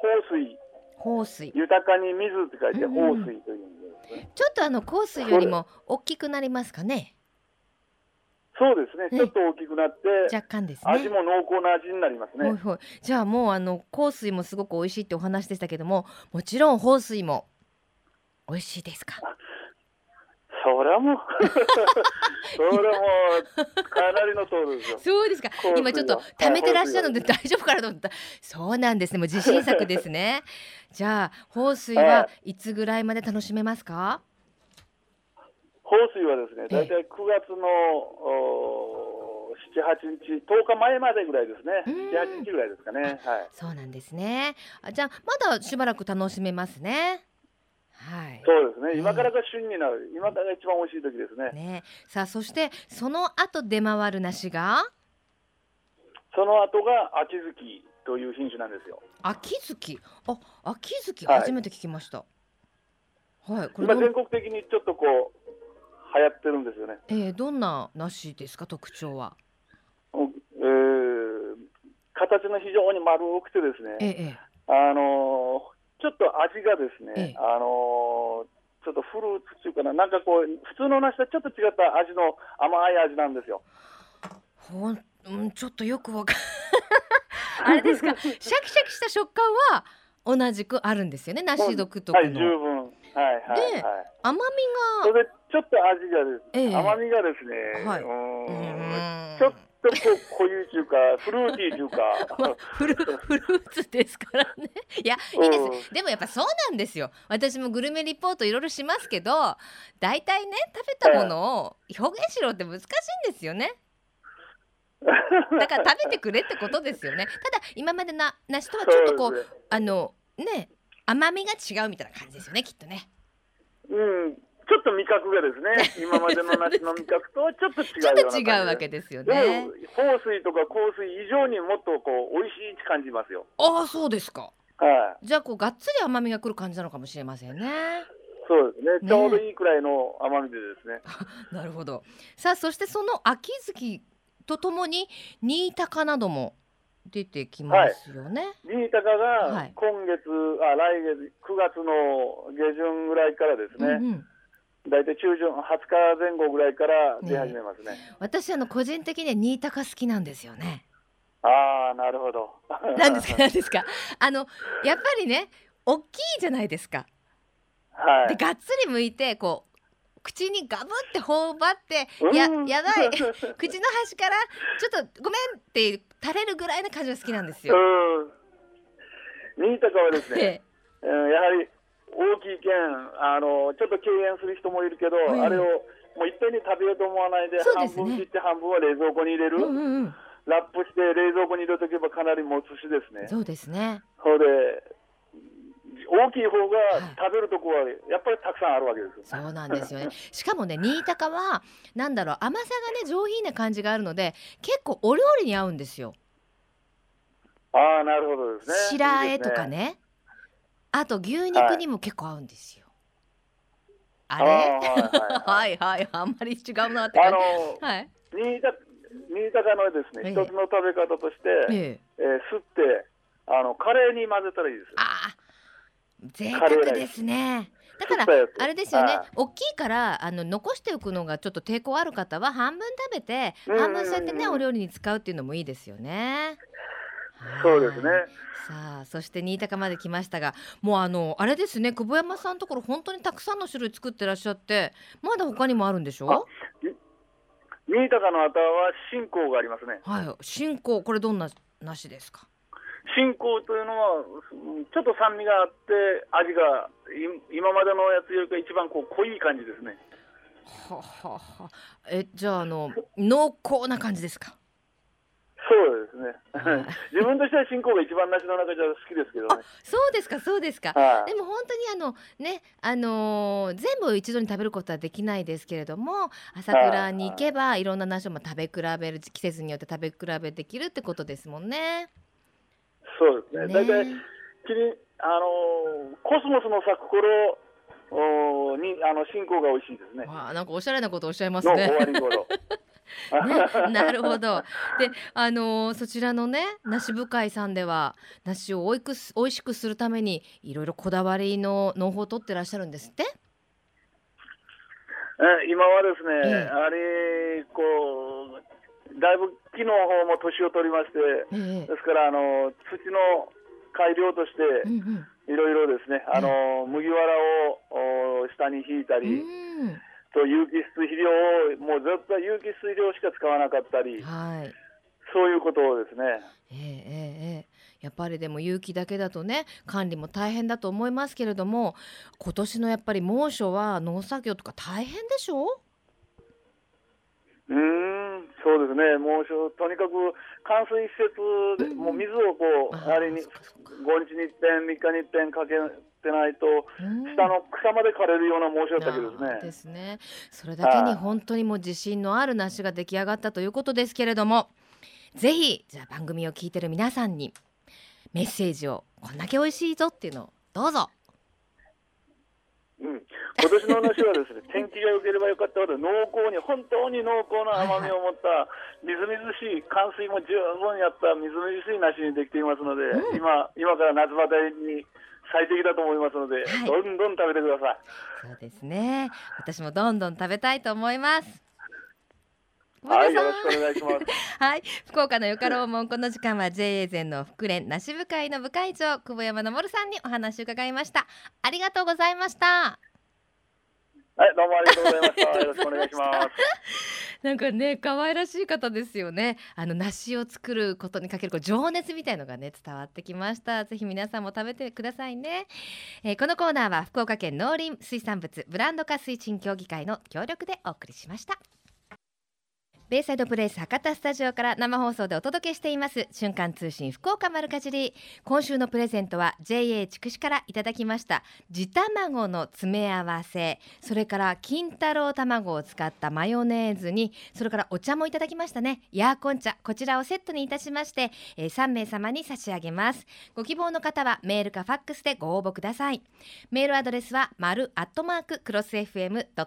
[SPEAKER 5] 放水、
[SPEAKER 1] 放水、
[SPEAKER 5] 豊かに水って書いて放水というんですね、
[SPEAKER 1] うん、ちょっとあの香水よりも大きくなりますかね？
[SPEAKER 5] そうですね、ちょっと大きくなって、
[SPEAKER 1] 若干です
[SPEAKER 5] ね。味も濃厚な味になりますね。ほい
[SPEAKER 1] ほいじゃあもうあの香水もすごく美味しいってお話でしたけども、もちろん放水も美味しいですか？
[SPEAKER 5] それはもう それはもうかなりの通りですよ。
[SPEAKER 1] そうですか。今ちょっと貯めてらっしゃるので大丈夫かなと思った。そうなんですね。もう自信作ですね。じゃあ放水はいつぐらいまで楽しめますか？
[SPEAKER 5] 放水はですね、大体9月の7、8日、10日前までぐらいですね、7、8日ぐらいですかね。はい、
[SPEAKER 1] そうなんですね。あじゃあ、まだしばらく楽しめますね。
[SPEAKER 5] はい、そうですね、今からが旬になる、今からが一番美味しい時ですね。
[SPEAKER 1] ね。さあ、そしてその後出回る梨が？
[SPEAKER 5] その後が秋月という品種なんですよ。
[SPEAKER 1] 秋月？あ秋月？初めて聞きました。はい、はい、
[SPEAKER 5] これ今全国的にちょっとこう流行ってるんですよね。
[SPEAKER 1] えー、どんな梨ですか？特徴は。
[SPEAKER 5] えー、形の非常に丸くてですね。ええ、あのーちょっと味がですね、ええ、あのー、ちょっとフルーツっていうかな、なんかこう、普通の梨とちょっと違った味の甘い味なんですよ。
[SPEAKER 1] ほん、うん、ちょっとよくわか あれですか、シャキシャキした食感は同じくあるんですよね、梨独特の。
[SPEAKER 5] はい、十分。はいはい、
[SPEAKER 1] で、甘みが。
[SPEAKER 5] それでちょっと味がです、ええ、甘みがですね、はい、うんちょっとこういうか、フルーティーというか、まあ、
[SPEAKER 1] フル フルーツですからね。いや、いいです。でもやっぱそうなんですよ。私もグルメリポートいろいろしますけど、大体ね、食べたものを表現しろって難しいんですよね。だから食べてくれってことですよね。ただ今までな梨とはちょっとこう、ね、あのね甘みが違うみたいな感じですよねきっとね。
[SPEAKER 5] うん、ちょっと味覚がですね、今までの梨の味覚とはちょっと違う
[SPEAKER 1] ちょっと違うわけですよね。
[SPEAKER 5] 香水とか香水以上にもっとこう美味しいって感じますよ。
[SPEAKER 1] ああ、そうですか。
[SPEAKER 5] はい。
[SPEAKER 1] じゃあこうがっつり甘みがくる感じなのかもしれませんね。
[SPEAKER 5] そうですね。ちょうどいいくらいの甘みでですね。
[SPEAKER 1] なるほど。さあそしてその秋月とともに新高なども出てきますよね。
[SPEAKER 5] はい、新高が今月、はい、あ来月9月の下旬ぐらいからですね。うんうん大体中旬20日前後ぐらいから出始めますね。ね
[SPEAKER 1] 私あの個人的には新高好きなんですよね。
[SPEAKER 5] ああなるほど。
[SPEAKER 1] なんですか？なんですか？あのやっぱりね大きいじゃないですか。
[SPEAKER 5] はい。
[SPEAKER 1] でがっつり剥いてこう口にガブって頬張って、ややばい 口の端からちょっとごめんって垂れるぐらいの感じが好きなんですよ。
[SPEAKER 5] 新高はですね、えー、やはり大きいけんあのちょっと敬遠する人もいるけど、はい、あれをもういっぺんに食べようと思わないで、ね、半分切って半分は冷蔵庫に入れる、うんうん。うん、ラップして冷蔵庫に入れとけばかなり持つしですね。
[SPEAKER 1] そうですね。
[SPEAKER 5] それで大きい方が食べるとこはやっぱりたくさんあるわけです、
[SPEAKER 1] はい、そうなんですよね。しかもね新高はなんだろう甘さがね上品な感じがあるので結構お料理に合うんですよ。
[SPEAKER 5] ああなるほどですね。
[SPEAKER 1] 白あえとかねあと牛肉にも結構合うんですよ。はい、あ れはい。はい、あんまり違うなって感じ。
[SPEAKER 5] はい、新潟新潟のですね、ええ、一つの食べ方として、ええ。えー、すってあのカレーに混ぜたらいいです。
[SPEAKER 1] ああ、贅沢ですね。だからあれですよね、大きいからあの残しておくのがちょっと抵抗ある方は半分食べて半分そうやってねお料理に使うっていうのもいいですよね。
[SPEAKER 5] そうですね。
[SPEAKER 1] さあそして新高まで来ましたがもうあのあれですね久保山さんのところ本当にたくさんの種類作ってらっしゃってまだ他にもあるんでしょ？
[SPEAKER 5] 新高の後は信仰がありますね。
[SPEAKER 1] はい。信仰これどんな梨ですか？
[SPEAKER 5] 信仰というのはちょっと酸味があって味が今までのやつよりか一番こう濃い感じですね。
[SPEAKER 1] はははえじゃああの濃厚な感じですか？
[SPEAKER 5] そうですね。自分としては信仰が一番梨の中じゃ好きですけどね。
[SPEAKER 1] そうですか、そうですか。でも本当にあのね、あのー、全部一度に食べることはできないですけれども、朝倉に行けばいろんな梨も食べ比べる季節によって食べ比べできるってことですもんね。
[SPEAKER 5] そうですね。ね大体あのー、コスモスの咲く頃おにあの信仰が美味しいですね。
[SPEAKER 1] あなんかおしゃれなことおっしゃいますね。
[SPEAKER 5] 終わり頃。
[SPEAKER 1] ね、なるほど。で、あのー、そちらのね、梨深井さんでは、梨をおいくす、美味しくするために、いろいろこだわりの農法を取ってらっしゃるんですって？
[SPEAKER 5] え、今はですね、ええ、あれ、こう、だいぶ木の方も年を取りまして、え、ですから、あの、土の改良として、いろいろですね、あの、麦わらを下に引いたり。うんと有機質肥料をもうずっと有機質肥料しか使わなかったり、はい、そういうことをですね。
[SPEAKER 1] えー、えー、えー、やっぱりでも有機だけだとね管理も大変だと思いますけれども今年のやっぱり猛暑は農作業とか大変でしょ？う
[SPEAKER 5] うんそうですね、猛暑、とにかく冠水施設で、うん、もう水をこう、あれに5日に一遍、3日に一遍かけてないと、下の草まで枯れるような猛暑だったけどですね。
[SPEAKER 1] ですね。それだけに本当にもう自信のある梨が出来上がったということですけれども、ぜひじゃあ番組を聞いてる皆さんにメッセージをこんだけ美味しいぞっていうのをどうぞ。
[SPEAKER 5] うん、今年の梨はですね 天気が良ければよかったほど濃厚に本当に濃厚な甘みを持ったみずみずしい冠水も十分やったみずみずしい梨にできていますので、うん、今今から夏バテに最適だと思いますので、はい、どんどん食べてください。
[SPEAKER 1] そうですね。私もどんどん食べたいと思います。
[SPEAKER 5] はい、よろしくお願いします。
[SPEAKER 1] はい、福岡のよかろうもんこの時間は JA 全の福連梨部会の部会長久保山昇さんにお話を伺いました。ありがとうございました。
[SPEAKER 5] はい、どうもありがとうございました。よろしくお願いします。
[SPEAKER 1] なんかね、可愛らしい方ですよね。あの梨を作ることにかけるこう情熱みたいのがね伝わってきました。ぜひ皆さんも食べてくださいね。えー、このコーナーは福岡県農林水産物ブランド化推進協議会の協力でお送りしました。ベイサイドプレイス博多スタジオから生放送でお届けしています瞬間通信福岡丸かじり。今週のプレゼントは JA 筑紫からいただきました。地卵の詰め合わせそれから金太郎卵を使ったマヨネーズにそれからお茶もいただきましたね。ヤーコン茶こちらをセットにいたしまして、えー、3名様に差し上げます。ご希望の方はメールかファックスでご応募ください。メールアドレスは丸アットマーククロス FM.co.jp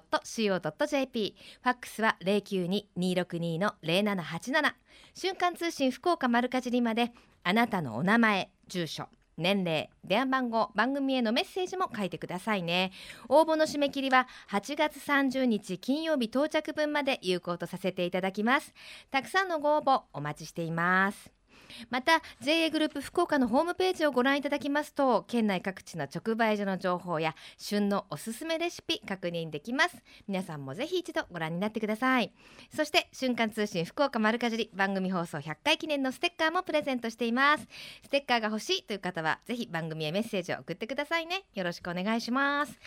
[SPEAKER 1] ファックスは09226 0の0787瞬間通信福岡丸かじりまであなたのお名前住所年齢電話番号番組へのメッセージも書いてくださいね応募の締め切りは8月30日金曜日到着分まで有効とさせていただきますたくさんのご応募お待ちしていますまた JA グループ福岡のホームページをご覧いただきますと県内各地の直売所の情報や旬のおすすめレシピ確認できます。皆さんもぜひ一度ご覧になってください。そして瞬間通信福岡丸かじり番組放送100回記念のステッカーもプレゼントしています。ステッカーが欲しいという方はぜひ番組へメッセージを送ってくださいね。よろしくお願いします。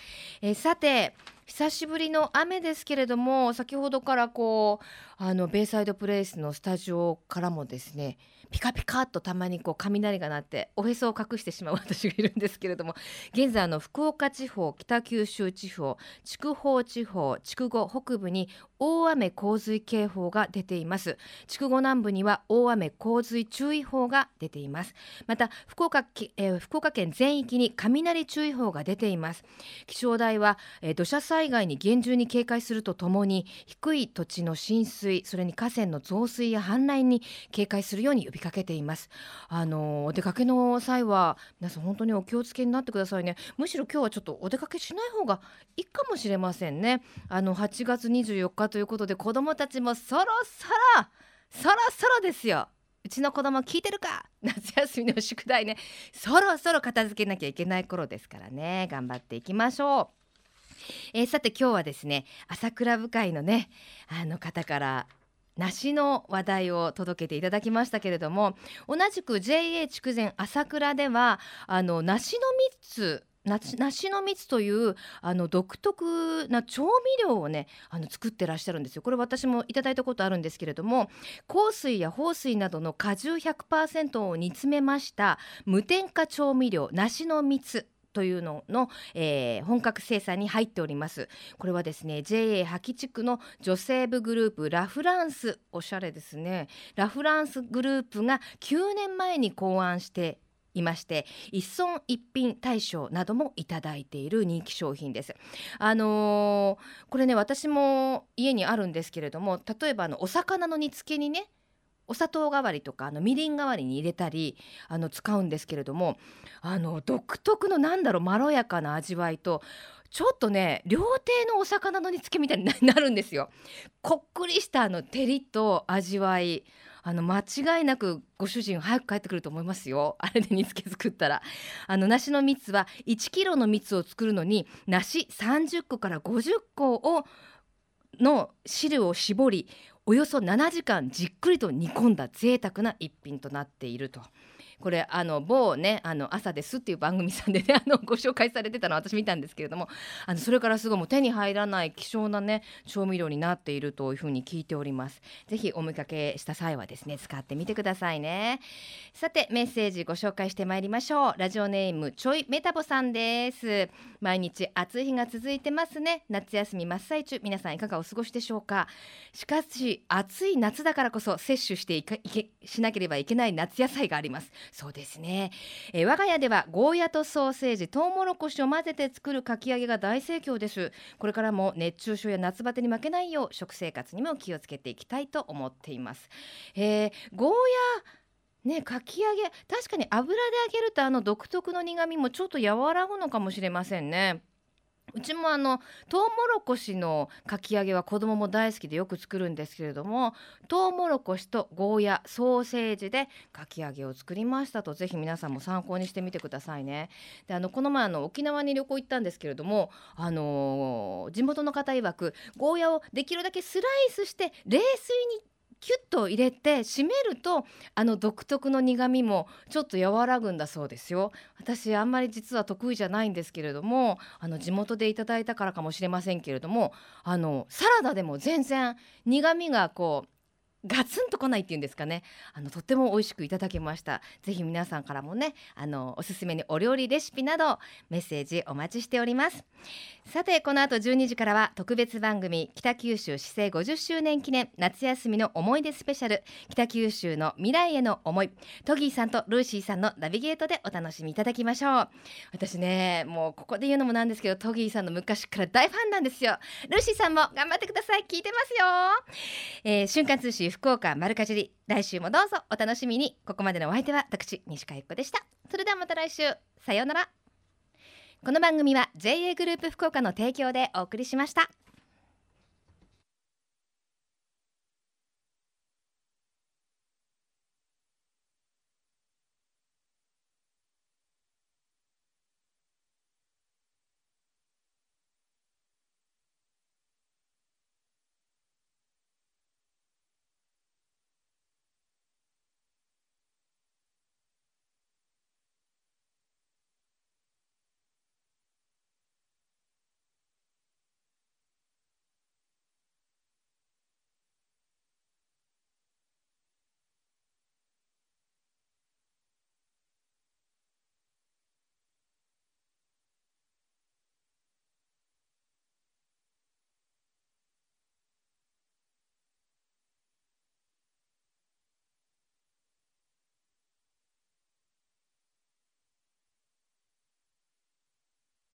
[SPEAKER 1] えさて久しぶりの雨ですけれども先ほどからこうあのベイサイドプレイスのスタジオからもですねピカピカっとたまにこう雷が鳴っておへそを隠してしまう 私がいるんですけれども現在の福岡地方北九州地方筑豊地方筑後北部に大雨洪水警報が出ています。筑後南部には大雨洪水注意報が出ています。また福岡,、えー、福岡県全域に雷注意報が出ています。気象台は、えー、土砂災害に厳重に警戒するとともに低い土地の浸水それに河川の増水や氾濫に警戒するように呼びかけています。あのお出かけの際は皆さん本当にお気をつけになってくださいね。むしろ今日はちょっとお出かけしない方がいいかもしれませんね。あの8月24日ということで子どもたちもそろそろそろそろですよ。うちの子供聞いてるか？夏休みの宿題ね。そろそろ片付けなきゃいけない頃ですからね。頑張っていきましょう。えー、さて今日はですね朝倉部会のねあの方から梨の話題を届けていただきましたけれども同じく JA 筑前朝倉ではあの梨の蜜梨の蜜というあの独特な調味料をねあの作ってらっしゃるんですよ。これ私もいただいたことあるんですけれども香水や豊水などの果汁100%を煮詰めました無添加調味料梨の蜜というのの、えー、本格生産に入っております。これはですね JA 八地区の女性部グループラフランスおしゃれですね。ラフランスグループが9年前に考案していまして一村一品大賞などもいただいている人気商品ですあのー、これね私も家にあるんですけれども例えばあのお魚の煮付けにねお砂糖代わりとかあのみりん代わりに入れたりあの使うんですけれどもあの独特のなんだろうまろやかな味わいとちょっとね料亭のお魚の煮付けみたいにな るんですよ。こっくりしたあの照りと味わいあの間違いなくご主人早く帰ってくると思いますよ あれで煮つけ作ったらあの梨の蜜は1キロの蜜を作るのに梨30個から50個をの汁を絞りおよそ7時間じっくりと煮込んだ贅沢な一品となっていると。これあの某ねあの朝ですっていう番組さんでね あのご紹介されてたの私見たんですけれどもあのそれからすごいもう手に入らない希少なね調味料になっているというふうに聞いております。ぜひお見かけした際はですね使ってみてくださいね。さてメッセージご紹介してまいりましょう。ラジオネームちょいメタボさんです。毎日暑い日が続いてますね。夏休み真っ最中。皆さんいかがお過ごしでしょうか？しかし暑い夏だからこそ摂取していかいけしなければいけない夏野菜があります。そうですね、えー、我が家ではゴーヤとソーセージトウモロコシを混ぜて作るかき揚げが大盛況です。これからも熱中症や夏バテに負けないよう食生活にも気をつけていきたいと思っています、えー、ゴーヤね、かき揚げ確かに油で揚げるとあの独特の苦みもちょっと和らぐのかもしれませんね。うちもあのトウモロコシのかき揚げは子供も大好きでよく作るんですけれどもトウモロコシとゴーヤソーセージでかき揚げを作りましたとぜひ皆さんも参考にしてみてくださいね。であのこの前あの沖縄に旅行行ったんですけれども、あのー、地元の方曰くゴーヤをできるだけスライスして冷水にキュッと入れて締めるとあの独特の苦味もちょっと和らぐんだそうですよ。私あんまり実は得意じゃないんですけれどもあの地元でいただいたからかもしれませんけれどもあのサラダでも全然苦味がこうガツンと来ないっていうんですかね。あのとっても美味しくいただきました。ぜひ皆さんからもねあのおすすめにお料理レシピなどメッセージお待ちしております。さてこの後12時からは特別番組北九州市政50周年記念夏休みの思い出スペシャル北九州の未来への思い。トギーさんとルーシーさんのナビゲートでお楽しみいただきましょう。私ねもうここで言うのもなんですけどトギーさんの昔から大ファンなんですよ。ルーシーさんも頑張ってください。聞いてますよ、えー、瞬間通信福岡丸かじり来週もどうぞお楽しみに。ここまでのお相手は私西川由子でした。それではまた来週。さようなら。この番組は JA グループ福岡の提供でお送りしました。